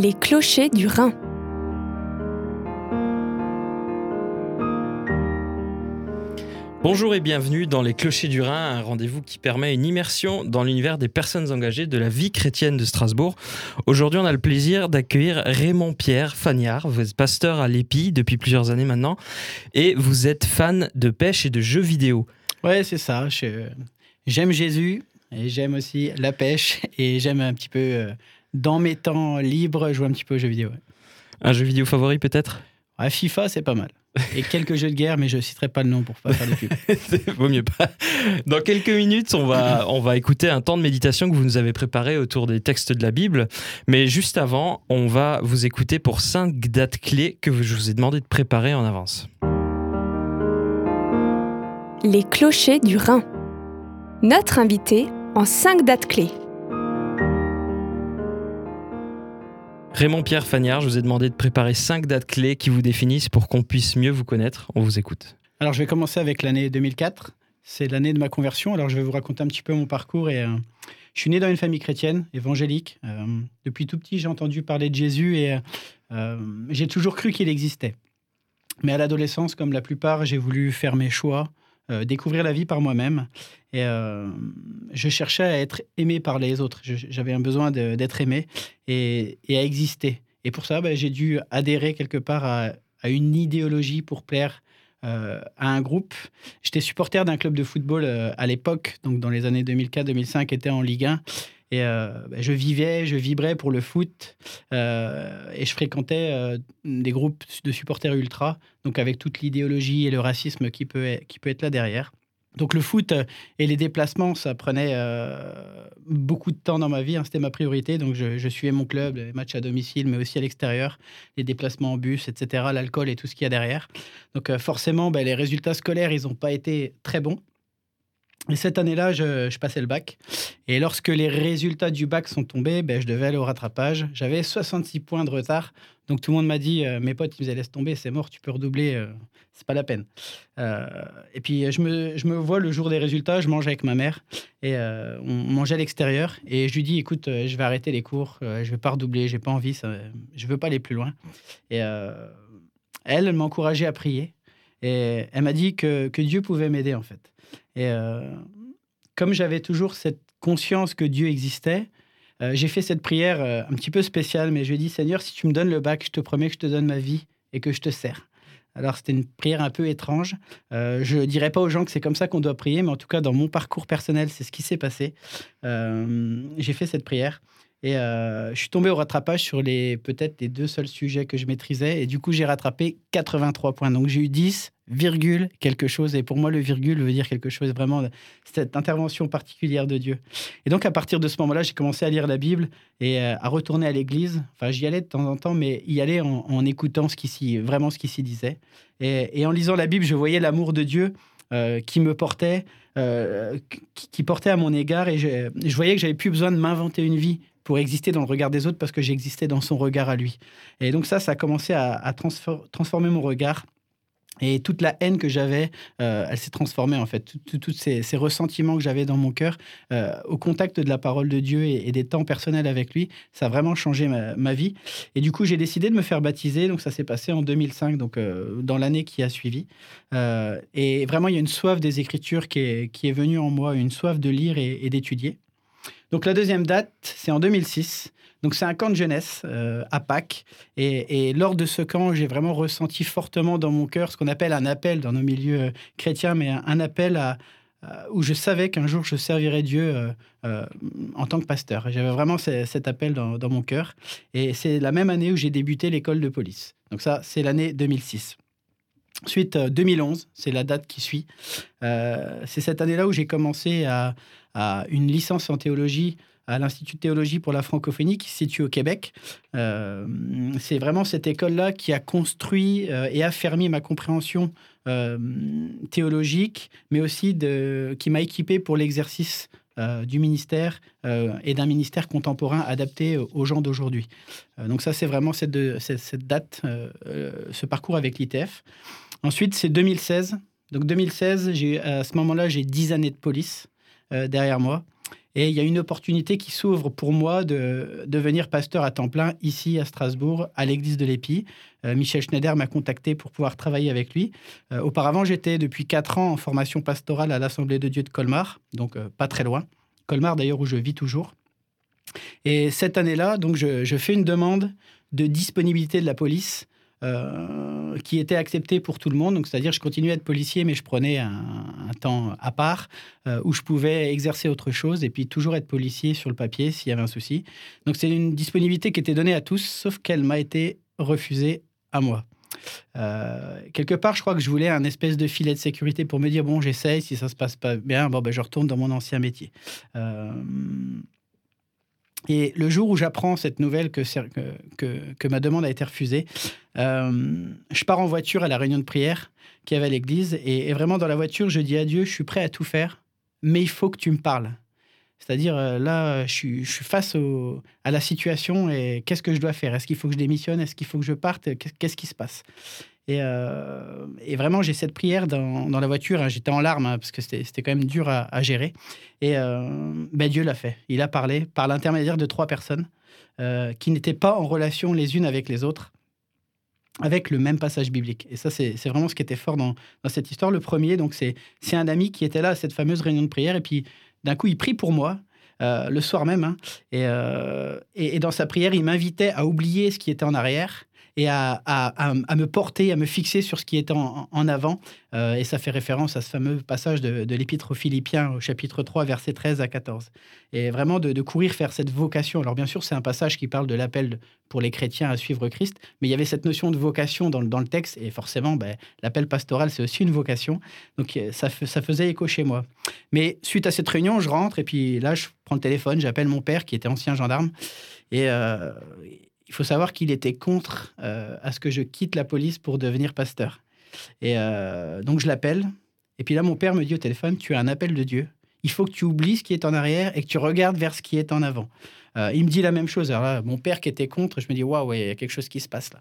Les clochers du Rhin. Bonjour et bienvenue dans Les Clochers du Rhin, un rendez-vous qui permet une immersion dans l'univers des personnes engagées de la vie chrétienne de Strasbourg. Aujourd'hui, on a le plaisir d'accueillir Raymond Pierre Fagnard. Vous êtes pasteur à l'EPI depuis plusieurs années maintenant et vous êtes fan de pêche et de jeux vidéo. Ouais, c'est ça. J'aime Jésus et j'aime aussi la pêche et j'aime un petit peu, euh, dans mes temps libres, jouer un petit peu aux jeux vidéo. Un jeu vidéo favori peut-être? Ouais, FIFA, c'est pas mal. Et quelques jeux de guerre, mais je ne citerai pas le nom pour pas faire de pub. Vaut mieux pas. Dans quelques minutes, on va, on va écouter un temps de méditation que vous nous avez préparé autour des textes de la Bible. Mais juste avant, on va vous écouter pour cinq dates clés que je vous ai demandé de préparer en avance. Les clochers du Rhin. Notre invité en cinq dates clés. Raymond Pierre Fagnard, je vous ai demandé de préparer cinq dates clés qui vous définissent pour qu'on puisse mieux vous connaître. On vous écoute. Alors, je vais commencer avec l'année 2004. C'est l'année de ma conversion. Alors, je vais vous raconter un petit peu mon parcours. Et, euh, je suis né dans une famille chrétienne, évangélique. Euh, depuis tout petit, j'ai entendu parler de Jésus et euh, j'ai toujours cru qu'il existait. Mais à l'adolescence, comme la plupart, j'ai voulu faire mes choix, découvrir la vie par moi-même. Et je cherchais à être aimé par les autres. J'avais un besoin d'être aimé et, à exister. Et pour ça, ben, j'ai dû adhérer quelque part à, une idéologie pour plaire à un groupe. J'étais supporter d'un club de football à l'époque, donc dans les années 2004-2005, était en Ligue 1. Et ben, je vivais, je vibrais pour le foot et je fréquentais des groupes de supporters ultra, donc avec toute l'idéologie et le racisme qui peut, qui peut être là derrière. Donc le foot euh, et les déplacements, ça prenait euh, beaucoup de temps dans ma vie. Hein, c'était ma priorité. Donc je, suivais mon club, les matchs à domicile, mais aussi à l'extérieur, les déplacements en bus, etc., l'alcool et tout ce qu'il y a derrière. Donc euh, forcément, ben, les résultats scolaires, ils n'ont pas été très bons. Et cette année-là, je, passais le bac. Et lorsque les résultats du bac sont tombés, ben, je devais aller au rattrapage. J'avais 66 points de retard. Donc tout le monde m'a dit, mes potes, ils me disaient, tomber, c'est mort, tu peux redoubler c'est pas la peine. Euh, et puis je me, je me, vois le jour des résultats, je mange avec ma mère et euh, on mangeait à l'extérieur et je lui dis écoute, euh, je vais arrêter les cours, je vais pas redoubler, j'ai pas envie, je veux pas aller plus loin. Et elle, elle m'a encouragé à prier et elle m'a dit que, que, Dieu pouvait m'aider en fait. Et comme j'avais toujours cette conscience que Dieu existait, j'ai fait cette prière un petit peu spéciale, mais je lui ai dit Seigneur, si tu me donnes le bac, je te promets que je te donne ma vie et que je te sers. Alors c'était une prière un peu étrange. Euh, je ne dirais pas aux gens que c'est comme ça qu'on doit prier, mais en tout cas dans mon parcours personnel, c'est ce qui s'est passé. Euh, j'ai fait cette prière et euh, je suis tombé au rattrapage sur les peut-être les deux seuls sujets que je maîtrisais. Et du coup, j'ai rattrapé 83 points. Donc, j'ai eu 10, virgule, quelque chose. Et pour moi, le virgule veut dire quelque chose, vraiment, cette intervention particulière de Dieu. Et donc, à partir de ce moment-là, j'ai commencé à lire la Bible et euh, à retourner à l'église. Enfin, j'y allais de temps en temps, mais y aller en, écoutant ce qui vraiment ce qui s'y disait. Et, en lisant la Bible, je voyais l'amour de Dieu euh, qui me portait, portait à mon égard. Et je, je voyais que j'avais plus besoin de m'inventer une vie pour exister dans le regard des autres parce que j'existais dans son regard à lui. Et donc ça, ça a commencé à, transformer mon regard. Et toute la haine que j'avais, euh, elle s'est transformée en fait. Tous ces, ressentiments que j'avais dans mon cœur, euh, au contact de la parole de Dieu et, des temps personnels avec lui, ça a vraiment changé ma, vie. Et du coup, j'ai décidé de me faire baptiser. Donc ça s'est passé en 2005, donc euh, dans l'année qui a suivi. et vraiment, il y a une soif des Écritures qui est, qui est venue en moi, une soif de lire et d'étudier. Donc la deuxième date, c'est en 2006. Donc c'est un camp de jeunesse euh, à Pâques. Et, lors de ce camp, j'ai vraiment ressenti fortement dans mon cœur ce qu'on appelle un appel dans nos milieux euh, chrétiens, mais un, appel où je savais qu'un jour je servirais Dieu euh, en tant que pasteur. J'avais vraiment cet appel dans, dans mon cœur. Et c'est la même année où j'ai débuté l'école de police. Donc ça, c'est l'année 2006. Ensuite, 2011, c'est la date qui suit. c'est cette année-là où j'ai commencé à, une licence en théologie à l'Institut de théologie pour la francophonie qui se situe au Québec. Euh, c'est vraiment cette école-là qui a construit euh, et affermi ma compréhension euh, théologique, mais aussi qui m'a équipé pour l'exercice du ministère et d'un ministère contemporain adapté aux gens d'aujourd'hui. donc ça, c'est vraiment cette date, ce parcours avec l'ITF. Ensuite, c'est 2016. Donc 2016, à ce moment-là, j'ai 10 années de police. Euh, derrière moi. Et il y a une opportunité qui s'ouvre pour moi de devenir pasteur à temps plein ici à Strasbourg, à l'église de l'Épi. Euh, Michel Schneider m'a contacté pour pouvoir travailler avec lui. Euh, auparavant, j'étais depuis quatre ans en formation pastorale à l'Assemblée de Dieu de Colmar, donc pas très loin. Colmar d'ailleurs où je vis toujours. Et cette année-là, donc je, fais une demande de disponibilité de la police euh, qui était accepté pour tout le monde. Donc, c'est-à-dire, je continuais à être policier, mais je prenais un, temps à part euh, où je pouvais exercer autre chose et puis toujours être policier sur le papier s'il y avait un souci. Donc, c'est une disponibilité qui était donnée à tous, sauf qu'elle m'a été refusée à moi. Euh, quelque part, je crois que je voulais un espèce de filet de sécurité pour me dire bon, j'essaye, si ça se passe pas bien, bon, ben, je retourne dans mon ancien métier. Et le jour où j'apprends cette nouvelle que, que, que, ma demande a été refusée, euh, je pars en voiture à la réunion de prière qui avait à l'église. Et, vraiment, dans la voiture, je dis à Dieu, je suis prêt à tout faire, mais il faut que tu me parles. C'est-à-dire, euh, là, je suis, face à la situation et qu'est-ce que je dois faire? Est-ce qu'il faut que je démissionne? Est-ce qu'il faut que je parte? Qu'est-ce qui se passe? Euh, et, vraiment, j'ai cette prière dans, la voiture. Hein. J'étais en larmes hein, parce que c'était quand même dur à, gérer. Et euh, ben Dieu l'a fait. Il a parlé par l'intermédiaire de trois personnes euh, qui n'étaient pas en relation les unes avec les autres, avec le même passage biblique. Et ça, c'est vraiment ce qui était fort dans, cette histoire. Le premier, donc c'est un ami qui était là à cette fameuse réunion de prière. Et puis, d'un coup, il prie pour moi. le soir même. Hein. et, et, dans sa prière, il m'invitait à oublier ce qui était en arrière et à, me porter, à me fixer sur ce qui est en, avant. Euh, et ça fait référence à ce fameux passage de, l'Épître aux Philippiens au chapitre 3, versets 13 à 14. Et vraiment de, courir faire cette vocation. Alors bien sûr, c'est un passage qui parle de l'appel pour les chrétiens à suivre Christ, mais il y avait cette notion de vocation dans, dans le texte, et forcément, ben, l'appel pastoral, c'est aussi une vocation. Donc euh, ça, ça faisait écho chez moi. Mais suite à cette réunion, je rentre, et puis là, je prends le téléphone, j'appelle mon père, qui était ancien gendarme, et... Euh, il faut savoir qu'il était contre euh, à ce que je quitte la police pour devenir pasteur. Et euh, donc je l'appelle. Et puis là, mon père me dit au téléphone, tu as un appel de Dieu. Il faut que tu oublies ce qui est en arrière et que tu regardes vers ce qui est en avant. Euh, il me dit la même chose. Alors là, mon père qui était contre, je me dis, waouh, il y a quelque chose qui se passe là.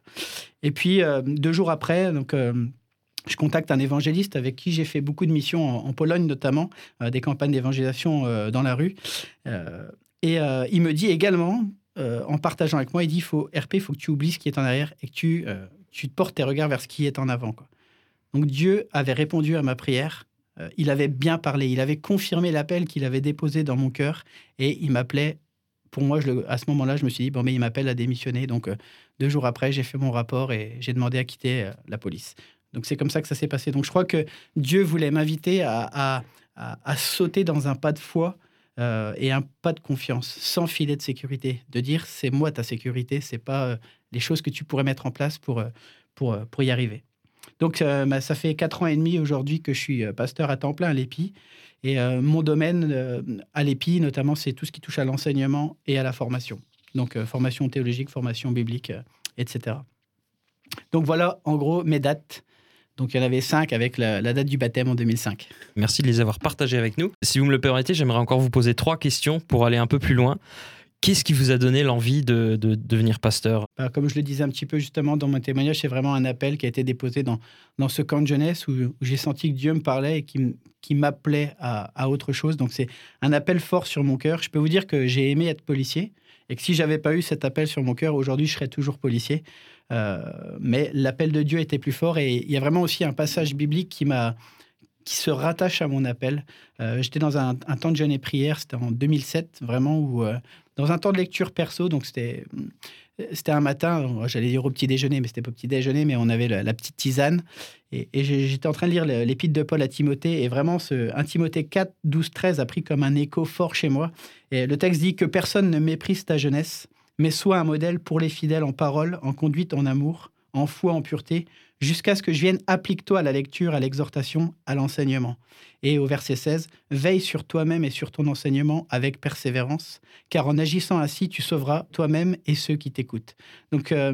Et puis, deux jours après, donc, je contacte un évangéliste avec qui j'ai fait beaucoup de missions en, Pologne notamment, des campagnes d'évangélisation dans la rue. et il me dit également, euh, en partageant avec moi, il dit faut, RP, il faut que tu oublies ce qui est en arrière et que tu, euh, portes tes regards vers ce qui est en avant. Donc Dieu avait répondu à ma prière. Euh, il avait bien parlé. Il avait confirmé l'appel qu'il avait déposé dans mon cœur et il m'appelait. Pour moi, à ce moment-là, je me suis dit bon, mais il m'appelle à démissionner. Donc deux jours après, j'ai fait mon rapport et j'ai demandé à quitter la police. Donc c'est comme ça que ça s'est passé. Donc je crois que Dieu voulait m'inviter à, à, sauter dans un pas de foi euh, et un pas de confiance, sans filet de sécurité, de dire c'est moi ta sécurité, c'est pas euh, les choses que tu pourrais mettre en place pour, euh, pour, pour y arriver. Donc bah, ça fait quatre ans et demi aujourd'hui que je suis pasteur à temps plein à l'EPI. Et mon domaine à l'EPI, notamment, c'est tout ce qui touche à l'enseignement et à la formation. Donc formation théologique, formation biblique, etc. Donc voilà en gros mes dates donc il y en avait cinq avec la, date du baptême en 2005. Merci de les avoir partagés avec nous. Si vous me le permettez, j'aimerais encore vous poser trois questions pour aller un peu plus loin. Qu'est-ce qui vous a donné l'envie de, devenir pasteur? Bah, Comme je le disais un petit peu justement dans mon témoignage, c'est vraiment un appel qui a été déposé dans, dans ce camp de jeunesse où, j'ai senti que Dieu me parlait et qui, qui m'appelait à, à, autre chose. Donc c'est un appel fort sur mon cœur. Je peux vous dire que j'ai aimé être policier et que si j'avais pas eu cet appel sur mon cœur, aujourd'hui je serais toujours policier. Euh, mais l'appel de Dieu était plus fort et il y a vraiment aussi un passage biblique qui se rattache à mon appel. Euh, j'étais dans un, temps de jeûne et prière, c'était en 2007, vraiment, où, euh, dans un temps de lecture perso, donc c'était c'était un matin, j'allais dire au petit déjeuner, mais c'était pas au petit déjeuner, mais on avait la, petite tisane. Et, j'étais en train de lire l'épître de Paul à Timothée, et vraiment, ce 1 Timothée 4, 12, 13 a pris comme un écho fort chez moi. Et le texte dit que personne ne méprise ta jeunesse, mais sois un modèle pour les fidèles en parole, en conduite, en amour, en foi, en pureté, jusqu'à ce que je vienne, applique-toi à la lecture, à l'exhortation, à l'enseignement. Et au verset 16, veille sur toi-même et sur ton enseignement avec persévérance, car en agissant ainsi, tu sauveras toi-même et ceux qui t'écoutent. Donc, euh,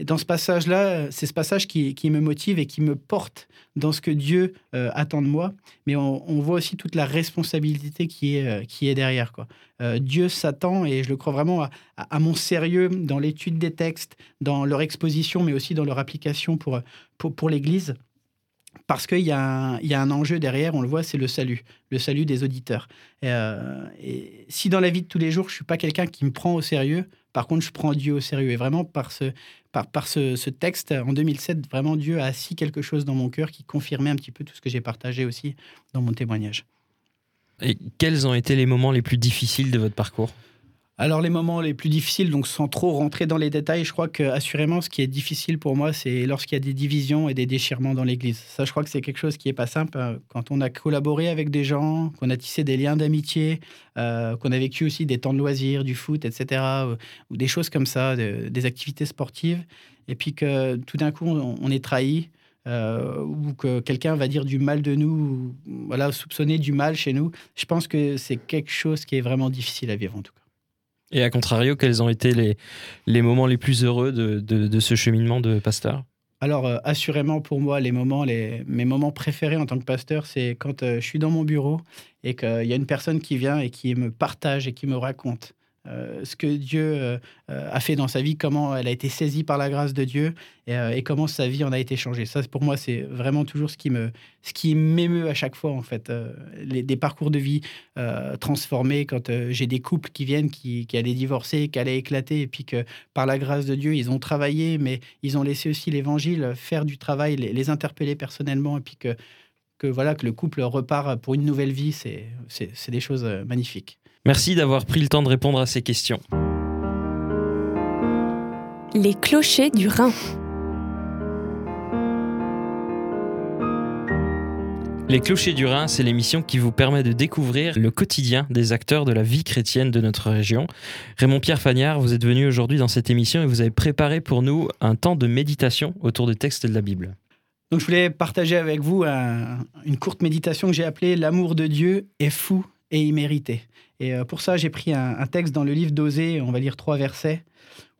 dans ce passage-là, c'est ce passage qui, me motive et qui me porte dans ce que Dieu euh, attend de moi, mais on, voit aussi toute la responsabilité qui est, euh, qui est derrière. Quoi. Dieu s'attend, et je le crois vraiment, à mon sérieux dans l'étude des textes, dans leur exposition, mais aussi dans leur application pour, pour, l'Église parce qu'il y, y, a un enjeu derrière, on le voit, c'est le salut, le salut des auditeurs. Et, si dans la vie de tous les jours, je suis pas quelqu'un qui me prend au sérieux, par contre, je prends Dieu au sérieux. Et vraiment, par ce, par, par ce, ce, texte, en 2007, vraiment, Dieu a assis quelque chose dans mon cœur qui confirmait un petit peu tout ce que j'ai partagé aussi dans mon témoignage. Et quels ont été les moments les plus difficiles de votre parcours alors les moments les plus difficiles, donc sans trop rentrer dans les détails, je crois que assurément ce qui est difficile pour moi, c'est lorsqu'il y a des divisions et des déchirements dans l'Église. Ça, je crois que c'est quelque chose qui est pas simple hein. quand on a collaboré avec des gens, qu'on a tissé des liens d'amitié, euh, qu'on a vécu aussi des temps de loisirs, du foot, etc., ou, des choses comme ça, des activités sportives, et puis que tout d'un coup on, est trahi. Euh, ou que quelqu'un va dire du mal de nous, voilà, soupçonner du mal chez nous, je pense que c'est quelque chose qui est vraiment difficile à vivre en tout cas. Et à contrario, quels ont été les, les moments les plus heureux de, de, ce cheminement de pasteur? Alors, euh, assurément, pour moi, les moments, les, mes moments préférés en tant que pasteur, c'est quand euh, je suis dans mon bureau et qu'il y a une personne qui vient et qui me partage et qui me raconte euh, ce que Dieu euh, euh, a fait dans sa vie, comment elle a été saisie par la grâce de Dieu et, comment sa vie en a été changée. Ça, pour moi, c'est vraiment toujours ce qui m'émeut à chaque fois en fait. Les, des parcours de vie transformés quand j'ai des couples qui viennent, qui, allaient divorcer, qui allaient éclater, et puis que par la grâce de Dieu, ils ont travaillé, mais ils ont laissé aussi l'Évangile faire du travail, les, les interpeller personnellement, et puis que que voilà que le couple repart pour une nouvelle vie, c'est des choses magnifiques. Merci d'avoir pris le temps de répondre à ces questions. Les clochers du Rhin. Les Clochers du Rhin, c'est l'émission qui vous permet de découvrir le quotidien des acteurs de la vie chrétienne de notre région. Raymond-Pierre Fagnard, vous êtes venu aujourd'hui dans cette émission et vous avez préparé pour nous un temps de méditation autour des textes de la Bible. Donc je voulais partager avec vous une courte méditation que j'ai appelée L'amour de Dieu est fou et immérité. Et euh, pour ça, j'ai pris un, texte dans le livre d'Osée, on va lire trois versets.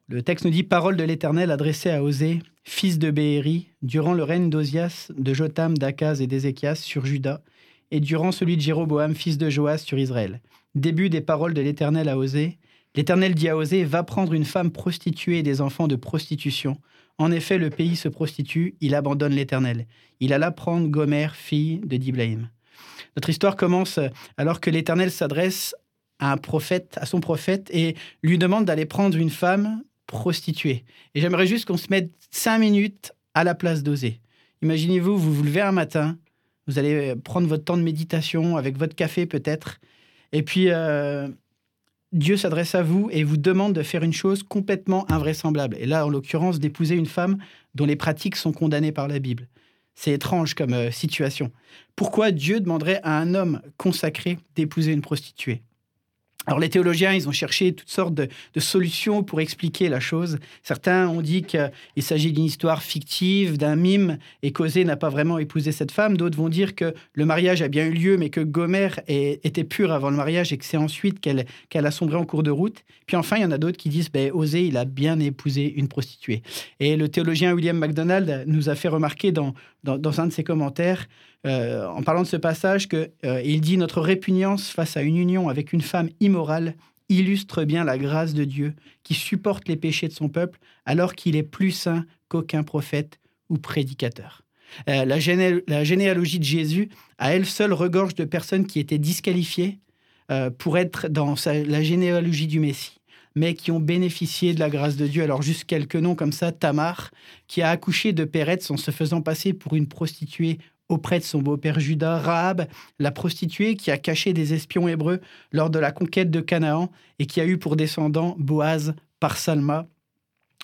Le texte nous dit Parole de l'Éternel adressée à Osée, fils de Béhéri, durant le règne d'Osias, de Jotam, d'Akaz et d'Ézéchias sur Juda, et durant celui de Jéroboam, fils de Joas, sur Israël. Début des paroles de l'Éternel à Osée. L'Éternel dit à Osée Va prendre une femme prostituée et des enfants de prostitution. En effet, le pays se prostitue, il abandonne l'Éternel. Il alla prendre Gomer, fille de Diblaïm. Notre histoire commence alors que l'Éternel s'adresse à un prophète, à son prophète, et lui demande d'aller prendre une femme prostituée. Et j'aimerais juste qu'on se mette cinq minutes à la place d'Osée. Imaginez-vous, vous vous levez un matin, vous allez prendre votre temps de méditation avec votre café peut-être, et puis euh, Dieu s'adresse à vous et vous demande de faire une chose complètement invraisemblable. Et là, en l'occurrence, d'épouser une femme dont les pratiques sont condamnées par la Bible. C'est étrange comme euh, situation. Pourquoi Dieu demanderait à un homme consacré d'épouser une prostituée? Alors les théologiens, ils ont cherché toutes sortes de, solutions pour expliquer la chose. Certains ont dit qu'il s'agit d'une histoire fictive, d'un mime, et qu'Osée n'a pas vraiment épousé cette femme. D'autres vont dire que le mariage a bien eu lieu, mais que Gomer était pure avant le mariage et que c'est ensuite qu'elle a sombré en cours de route. Puis enfin, il y en a d'autres qui disent ben, il a bien épousé une prostituée. Et le théologien William MacDonald nous a fait remarquer dans un de ses commentaires euh, en parlant de ce passage, que, euh, il dit Notre répugnance face à une union avec une femme immorale illustre bien la grâce de Dieu qui supporte les péchés de son peuple alors qu'il est plus saint qu'aucun prophète ou prédicateur. Euh, la, généalogie de Jésus, à elle seule, regorge de personnes qui étaient disqualifiées pour être dans la généalogie du Messie mais qui ont bénéficié de la grâce de Dieu. Alors juste quelques noms comme ça, Tamar, qui a accouché de Péretz en se faisant passer pour une prostituée auprès de son beau-père Judas, Rahab, la prostituée qui a caché des espions hébreux lors de la conquête de Canaan et qui a eu pour descendant Boaz par Salma,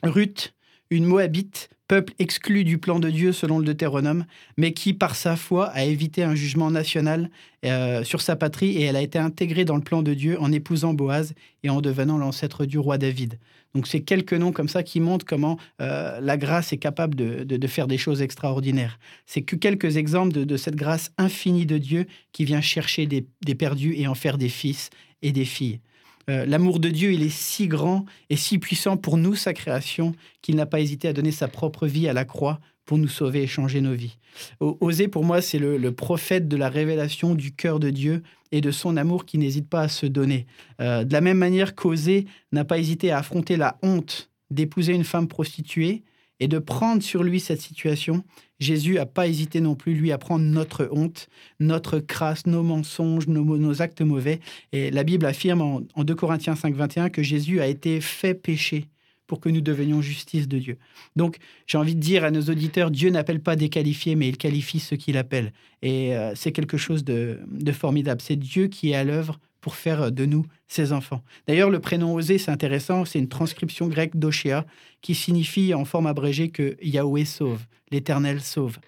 Ruth, une Moabite, peuple exclu du plan de Dieu selon le Deutéronome, mais qui, par sa foi, a évité un jugement national euh, sur sa patrie et elle a été intégrée dans le plan de Dieu en épousant Boaz et en devenant l'ancêtre du roi David. Donc c'est quelques noms comme ça qui montrent comment euh, la grâce est capable de, faire des choses extraordinaires. C'est que quelques exemples de, cette grâce infinie de Dieu qui vient chercher des, perdus et en faire des fils et des filles. Euh, l'amour de Dieu, il est si grand et si puissant pour nous, sa création, qu'il n'a pas hésité à donner sa propre vie à la croix pour nous sauver et changer nos vies. Osée, pour moi, c'est le, prophète de la révélation du cœur de Dieu et de son amour qui n'hésite pas à se donner. Euh, de la même manière qu'Osée n'a pas hésité à affronter la honte d'épouser une femme prostituée et de prendre sur lui cette situation, Jésus n'a pas hésité non plus, lui, à prendre notre honte, notre crasse, nos mensonges, nos, actes mauvais. Et la Bible affirme en, en 2 Corinthiens 5, 21 que Jésus a été fait péché pour que nous devenions justice de Dieu. Donc, j'ai envie de dire à nos auditeurs, Dieu n'appelle pas des qualifiés, mais il qualifie ceux qu'il appelle. Et euh, c'est quelque chose de, formidable. C'est Dieu qui est à l'œuvre pour faire de nous ses enfants. D'ailleurs, le prénom Osée, c'est intéressant, c'est une transcription grecque d'Oshéa qui signifie en forme abrégée que Yahweh sauve, l'Éternel sauve.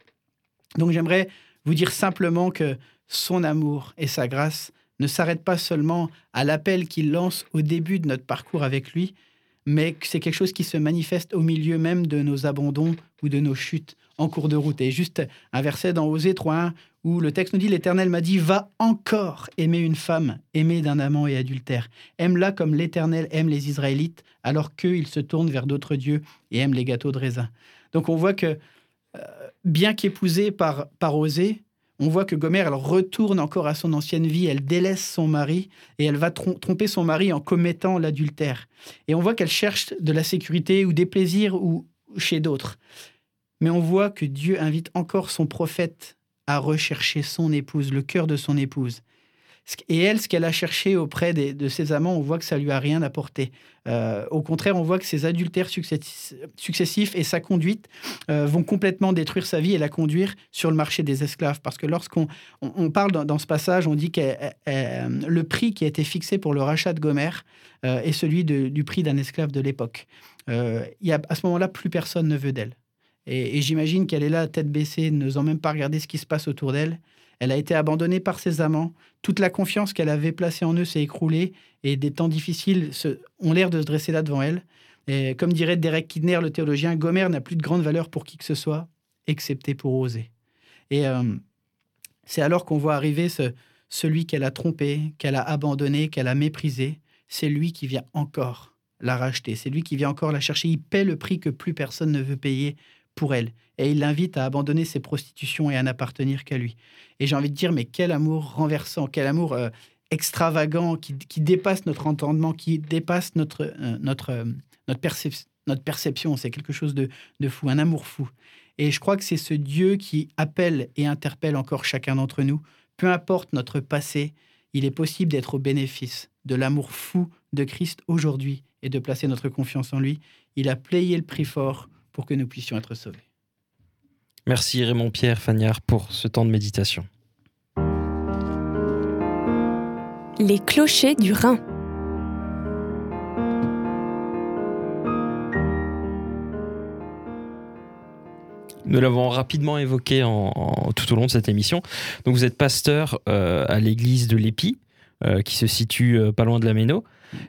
Donc j'aimerais vous dire simplement que son amour et sa grâce ne s'arrêtent pas seulement à l'appel qu'il lance au début de notre parcours avec lui, mais c'est quelque chose qui se manifeste au milieu même de nos abandons ou de nos chutes en cours de route. Et juste un verset dans Osée 3.1 où le texte nous dit L'Éternel m'a dit, va encore aimer une femme aimée d'un amant et adultère. Aime-la comme l'Éternel aime les Israélites, alors qu'eux, se tournent vers d'autres dieux et aiment les gâteaux de raisin. Donc on voit que, euh, bien qu'épousée par, par Osée, on voit que Gomer, elle retourne encore à son ancienne vie, elle délaisse son mari et elle va tromper son mari en commettant l'adultère. Et on voit qu'elle cherche de la sécurité ou des plaisirs ou chez d'autres. Mais on voit que Dieu invite encore son prophète à rechercher son épouse, le cœur de son épouse. Et elle, ce qu'elle a cherché auprès de ses amants, on voit que ça lui a rien apporté. Euh, au contraire, on voit que ses adultères successifs et sa conduite euh, vont complètement détruire sa vie et la conduire sur le marché des esclaves. Parce que lorsqu'on on, parle dans, ce passage, on dit que le prix qui a été fixé pour le rachat de Gomer euh, est celui du prix d'un esclave de l'époque. À ce moment-là, plus personne ne veut d'elle. Et, j'imagine qu'elle est là, tête baissée, n'osant même pas regarder ce qui se passe autour d'elle. Elle a été abandonnée par ses amants. Toute la confiance qu'elle avait placée en eux s'est écroulée et des temps difficiles ont l'air de se dresser là devant elle. Et comme dirait Derek Kidner, le théologien, Gomer n'a plus de grande valeur pour qui que ce soit, excepté pour oser. Et euh, c'est alors qu'on voit arriver celui qu'elle a trompé, qu'elle a abandonné, qu'elle a méprisé. C'est lui qui vient encore la racheter. C'est lui qui vient encore la chercher. Il paie le prix que plus personne ne veut payer elle. Et il l'invite à abandonner ses prostitutions et à n'appartenir qu'à lui. Et j'ai envie de dire, mais quel amour renversant, quel amour euh, extravagant qui, dépasse notre entendement, qui dépasse notre, euh, notre, euh, notre, notre perception. C'est quelque chose de, de fou, un amour fou. Et je crois que c'est ce Dieu qui appelle et interpelle encore chacun d'entre nous. Peu importe notre passé, il est possible d'être au bénéfice de l'amour fou de Christ aujourd'hui et de placer notre confiance en lui. Il a payé le prix fort pour que nous puissions être sauvés. Merci Raymond Pierre Fagnard pour ce temps de méditation. Les clochers du Rhin. Nous l'avons rapidement évoqué en, tout au long de cette émission. Donc vous êtes pasteur euh, à l'église de l'Épi, euh, qui se situe euh, pas loin de la Méno.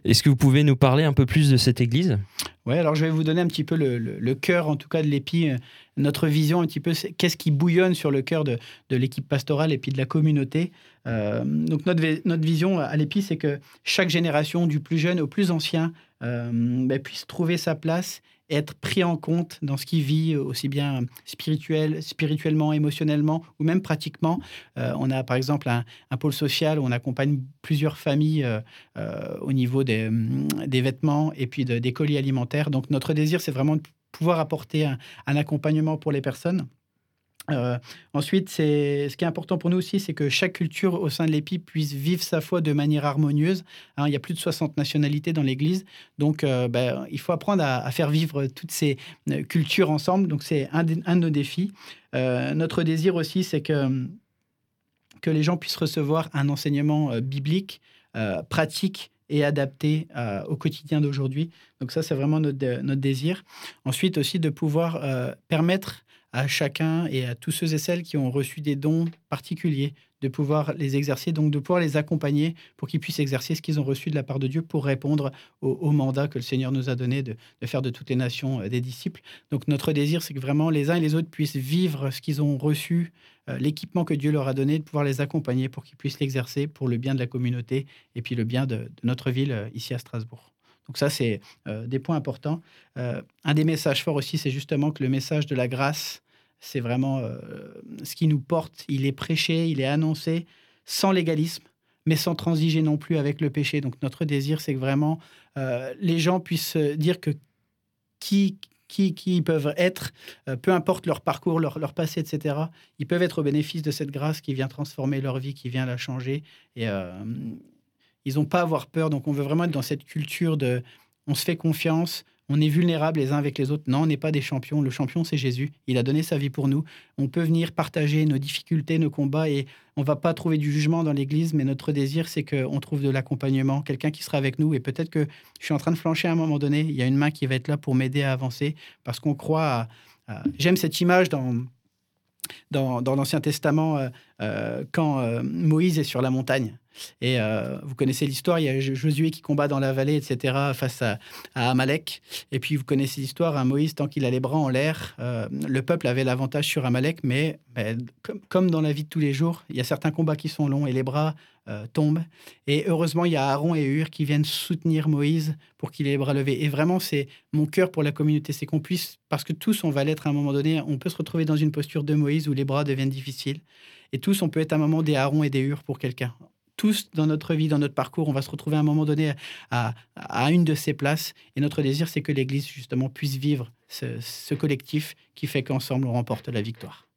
Est-ce que vous pouvez nous parler un peu plus de cette église? Oui, alors je vais vous donner un petit peu le, cœur, en tout cas, de l'EPI, euh, notre vision un petit peu, qu'est-ce qui bouillonne sur le cœur de, l'équipe pastorale et puis de la communauté. Euh, donc notre, notre vision à l'EPI, c'est que chaque génération, du plus jeune au plus ancien, euh, ben, puisse trouver sa place être pris en compte dans ce qu'il vit, aussi bien spirituel, spirituellement, émotionnellement ou même pratiquement. Euh, on a par exemple un, pôle social où on accompagne plusieurs familles euh, euh, au niveau des, des, vêtements et puis des colis alimentaires. Donc notre désir, c'est vraiment de pouvoir apporter un accompagnement pour les personnes. Euh, ensuite, ce qui est important pour nous aussi, c'est que chaque culture au sein de l'EPI puisse vivre sa foi de manière harmonieuse. Hein, il y a plus de 60 nationalités dans l'Église, donc euh, ben, il faut apprendre à, faire vivre toutes ces euh, cultures ensemble. Donc c'est un, de nos défis. notre désir aussi, c'est que que les gens puissent recevoir un enseignement biblique, pratique et adapté au quotidien d'aujourd'hui. Donc ça, c'est vraiment notre, désir. Ensuite aussi de pouvoir permettre à chacun et à tous ceux et celles qui ont reçu des dons particuliers de pouvoir les exercer, donc de pouvoir les accompagner pour qu'ils puissent exercer ce qu'ils ont reçu de la part de Dieu pour répondre au, mandat que le Seigneur nous a donné de, faire de toutes les nations euh, des disciples. Donc notre désir, c'est que vraiment les uns et les autres puissent vivre ce qu'ils ont reçu, euh, l'équipement que Dieu leur a donné, de pouvoir les accompagner pour qu'ils puissent l'exercer pour le bien de la communauté et puis le bien de, notre ville euh, ici à Strasbourg. Donc ça, c'est euh, des points importants. Euh, un des messages forts aussi, c'est justement que le message de la grâce, c'est vraiment euh, ce qui nous porte. Il est prêché, il est annoncé sans légalisme, mais sans transiger non plus avec le péché. Donc notre désir, c'est que vraiment les gens puissent dire que qui, qui, qui peuvent être, peu importe leur parcours, leur, leur, passé, etc. Ils peuvent être au bénéfice de cette grâce qui vient transformer leur vie, qui vient la changer. Et ils n'ont pas à avoir peur. Donc on veut vraiment être dans cette culture de on se fait confiance, on est vulnérable les uns avec les autres. Non, on n'est pas des champions. Le champion, c'est Jésus. Il a donné sa vie pour nous. On peut venir partager nos difficultés, nos combats et on va pas trouver du jugement dans l'Église, mais notre désir, c'est qu'on trouve de l'accompagnement, quelqu'un qui sera avec nous. Et peut-être que je suis en train de flancher à un moment donné. Il y a une main qui va être là pour m'aider à avancer parce qu'on croit à... J'aime cette image dans dans, l'Ancien Testament euh, euh, quand euh, Moïse est sur la montagne. Et vous connaissez l'histoire, il y a Josué qui combat dans la vallée, etc., face à, Amalek. Et puis vous connaissez l'histoire, hein, Moïse, tant qu'il a les bras en l'air, le peuple avait l'avantage sur Amalek, mais comme, dans la vie de tous les jours, il y a certains combats qui sont longs et les bras tombent. Et heureusement, il y a Aaron et Hur qui viennent soutenir Moïse pour qu'il ait les bras levés. Et vraiment, c'est mon cœur pour la communauté, c'est qu'on puisse, parce que tous, on va l'être à un moment donné, on peut se retrouver dans une posture de Moïse où les bras deviennent difficiles. Et tous, on peut être à un moment des Aaron et des Hur pour quelqu'un. Tous, dans notre vie, dans notre parcours, on va se retrouver à un moment donné à, une de ces places. Et notre désir, c'est que l'Église, justement, puisse vivre ce, collectif qui fait qu'ensemble, on remporte la victoire.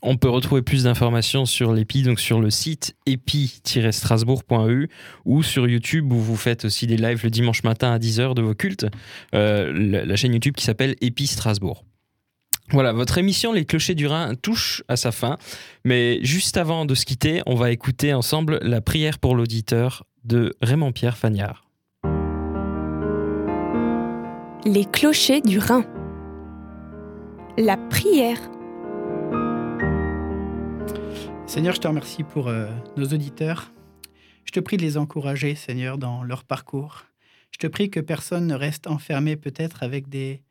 On peut retrouver plus d'informations sur l'EPI, donc sur le site epi-strasbourg.eu ou sur YouTube où vous faites aussi des lives le dimanche matin à 10h de vos cultes, euh, la, chaîne YouTube qui s'appelle EPI Strasbourg. Voilà, votre émission Les Clochers du Rhin touche à sa fin, mais juste avant de se quitter, on va écouter ensemble la prière pour l'auditeur de Raymond-Pierre Fagnard. Les Clochers du Rhin. La prière. Seigneur, je te remercie pour euh, nos auditeurs. Je te prie de les encourager, Seigneur, dans leur parcours. Je te prie que personne ne reste enfermé peut-être avec des,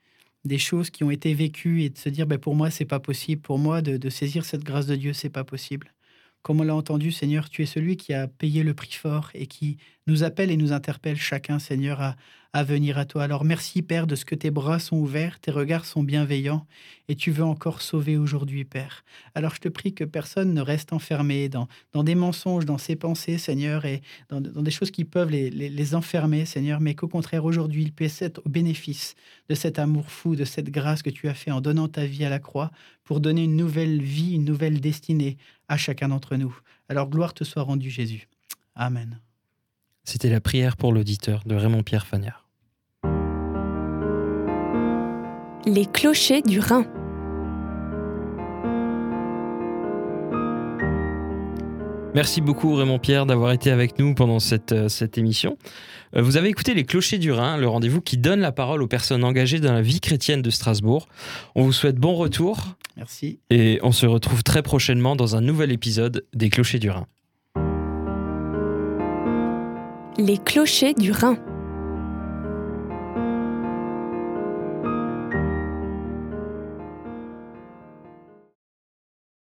des choses qui ont été vécues et de se dire ben, pour moi c'est pas possible, pour moi de, saisir cette grâce de Dieu c'est pas possible. Comme on l'a entendu, Seigneur, tu es celui qui a payé le prix fort et qui nous appelle et nous interpelle chacun, Seigneur, à, à venir à toi. Alors merci, Père, de ce que tes bras sont ouverts, tes regards sont bienveillants, et tu veux encore sauver aujourd'hui, Père. Alors je te prie que personne ne reste enfermé dans, dans des mensonges, dans ses pensées, Seigneur, et dans, des choses qui peuvent les, les, enfermer, Seigneur, mais qu'au contraire, aujourd'hui, ils puissent être au bénéfice de cet amour fou, de cette grâce que tu as fait en donnant ta vie à la croix pour donner une nouvelle vie, une nouvelle destinée à chacun d'entre nous. Alors gloire te soit rendue, Jésus. Amen. C'était la prière pour l'auditeur de Raymond-Pierre Fagnard. Les clochers du Rhin. Merci beaucoup Raymond-Pierre d'avoir été avec nous pendant cette, euh, cette émission. Euh, vous avez écouté Les Clochers du Rhin, le rendez-vous qui donne la parole aux personnes engagées dans la vie chrétienne de Strasbourg. On vous souhaite bon retour. Merci. Et on se retrouve très prochainement dans un nouvel épisode des Clochers du Rhin. Les clochers du Rhin.